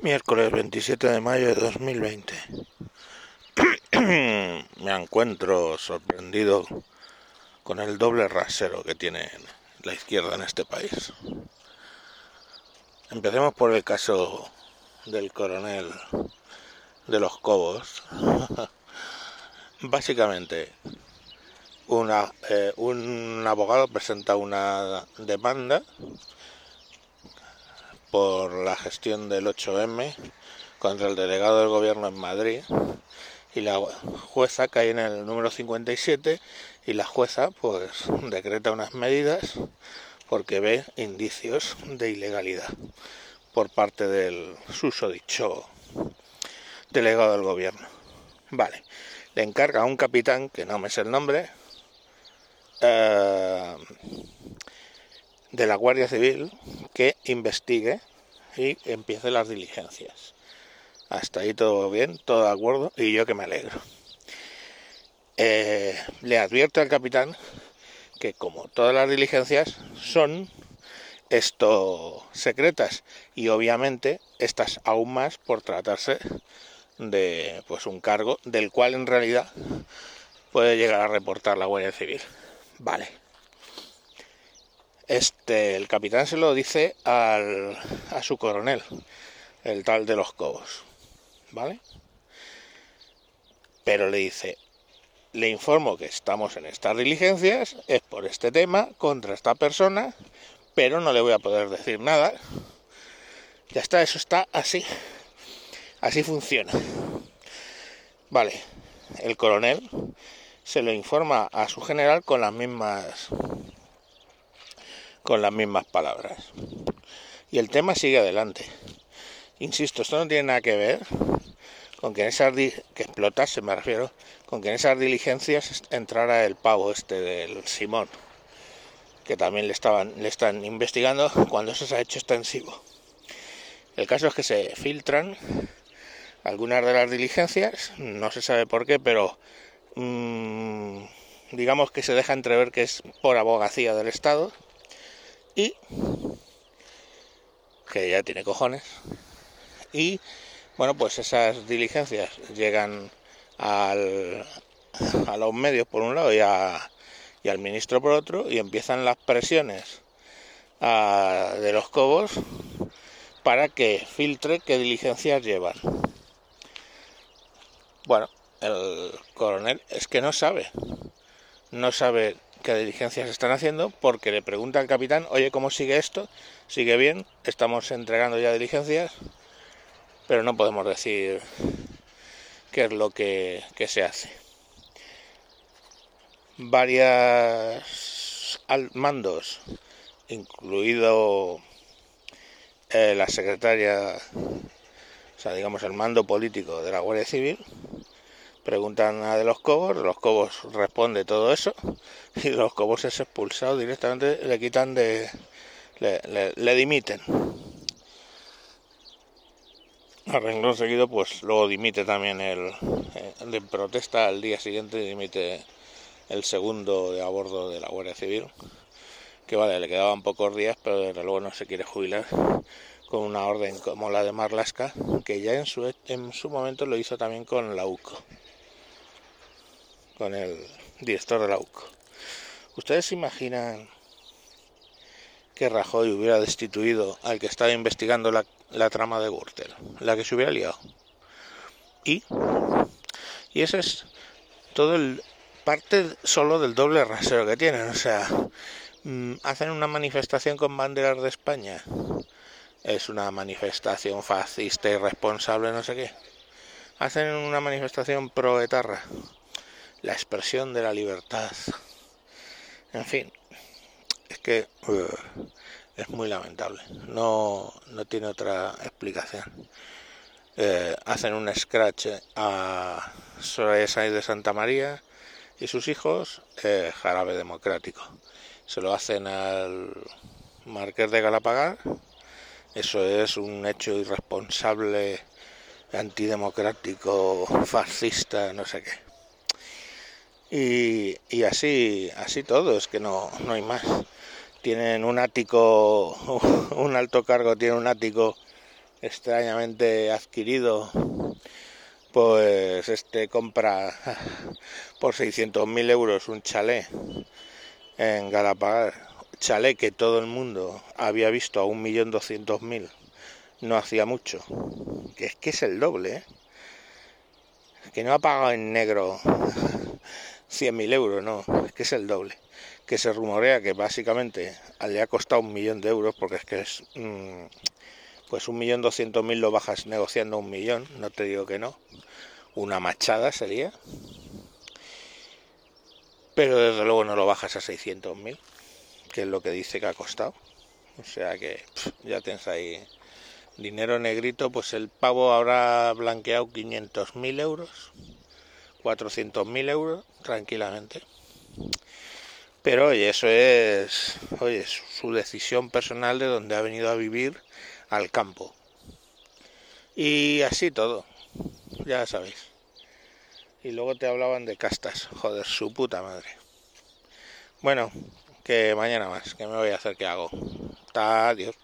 Miércoles 27 de mayo de 2020. Me encuentro sorprendido con el doble rasero que tiene la izquierda en este país. Empecemos por el caso del coronel de los Cobos. Básicamente, una, eh, un abogado presenta una demanda por la gestión del 8M contra el delegado del gobierno en Madrid y la jueza cae en el número 57 y la jueza pues decreta unas medidas porque ve indicios de ilegalidad por parte del susodicho delegado del gobierno. Vale, le encarga a un capitán, que no me sé el nombre, eh, de la Guardia Civil que investigue y empiece las diligencias. Hasta ahí todo bien, todo de acuerdo y yo que me alegro. Eh, le advierto al capitán que como todas las diligencias son esto secretas y obviamente estas aún más por tratarse de pues un cargo del cual en realidad puede llegar a reportar la Guardia Civil. Vale. Este, el capitán se lo dice al, a su coronel, el tal de los Cobos, ¿vale? Pero le dice, le informo que estamos en estas diligencias, es por este tema, contra esta persona, pero no le voy a poder decir nada. Ya está, eso está así. Así funciona. Vale, el coronel se lo informa a su general con las mismas con las mismas palabras. Y el tema sigue adelante. Insisto, esto no tiene nada que ver con que en esas que explotase, me refiero, con que en esas diligencias entrara el pavo este del Simón, que también le estaban le están investigando cuando eso se ha hecho extensivo. El caso es que se filtran algunas de las diligencias, no se sabe por qué, pero mmm, digamos que se deja entrever que es por abogacía del Estado y que ya tiene cojones. Y bueno pues esas diligencias llegan al, a los medios por un lado y, y al ministro por otro y empiezan las presiones de los cobos para que filtre qué diligencias llevan. Bueno el coronel es que no sabe no sabe qué diligencias están haciendo porque le pregunta al capitán, oye, ¿cómo sigue esto? ¿Sigue bien? Estamos entregando ya diligencias, pero no podemos decir qué es lo que, se hace. Varias mandos, incluido eh, la secretaria, o sea, digamos el mando político de la Guardia Civil, preguntan a de los Cobos, los Cobos responde todo eso y los Cobos es expulsado directamente, le quitan de... le, dimiten. A renglón seguido, pues luego dimite también el, de protesta, al día siguiente dimite el segundo de a bordo de la Guardia Civil, que vale, le quedaban pocos días, pero desde luego no se quiere jubilar con una orden como la de Marlaska, que ya en su, en su momento lo hizo también con la UCO con el director de la UCO. ¿Ustedes se imaginan que Rajoy hubiera destituido al que estaba investigando la, trama de Gürtel, la que se hubiera liado? Y, y ese es todo el parte solo del doble rasero que tienen, o sea, mm, hacen una manifestación con banderas de España, es una manifestación fascista, irresponsable, no sé qué. Hacen una manifestación pro etarra, la expresión de la libertad. En fin, es que uh, es muy lamentable. No, no tiene otra explicación. Eh, hacen un scratch a Soraya de Santa María y sus hijos, eh, jarabe democrático. Se lo hacen al Marqués de Galapagar. Eso es un hecho irresponsable, antidemocrático, fascista, no sé qué. Y, y así, así todo, es que no, no hay más. Tienen un ático, un alto cargo tiene un ático extrañamente adquirido, pues este compra por 600.000 euros un chalet en Galapagar, chalet que todo el mundo había visto a 1.200.000 no hacía mucho, que es que es el doble, ¿eh? que no ha pagado en negro 100.000 euros, no, es que es el doble. Que se rumorea que básicamente le ha costado un millón de euros, porque es que es, mm, pues un millón doscientos mil lo bajas negociando un millón, no te digo que no, una machada sería, pero desde luego no lo bajas a 600 mil, que es lo que dice que ha costado. O sea que ya tienes ahí dinero negrito, pues el pavo habrá blanqueado 500.000 euros, 400.000 euros tranquilamente. Pero oye, eso es, oye, su decisión personal de donde ha venido a vivir al campo. Y así todo, ya sabéis. Y luego te hablaban de castas, joder, su puta madre. Bueno, que mañana más, que me voy a hacer que hago. Adiós.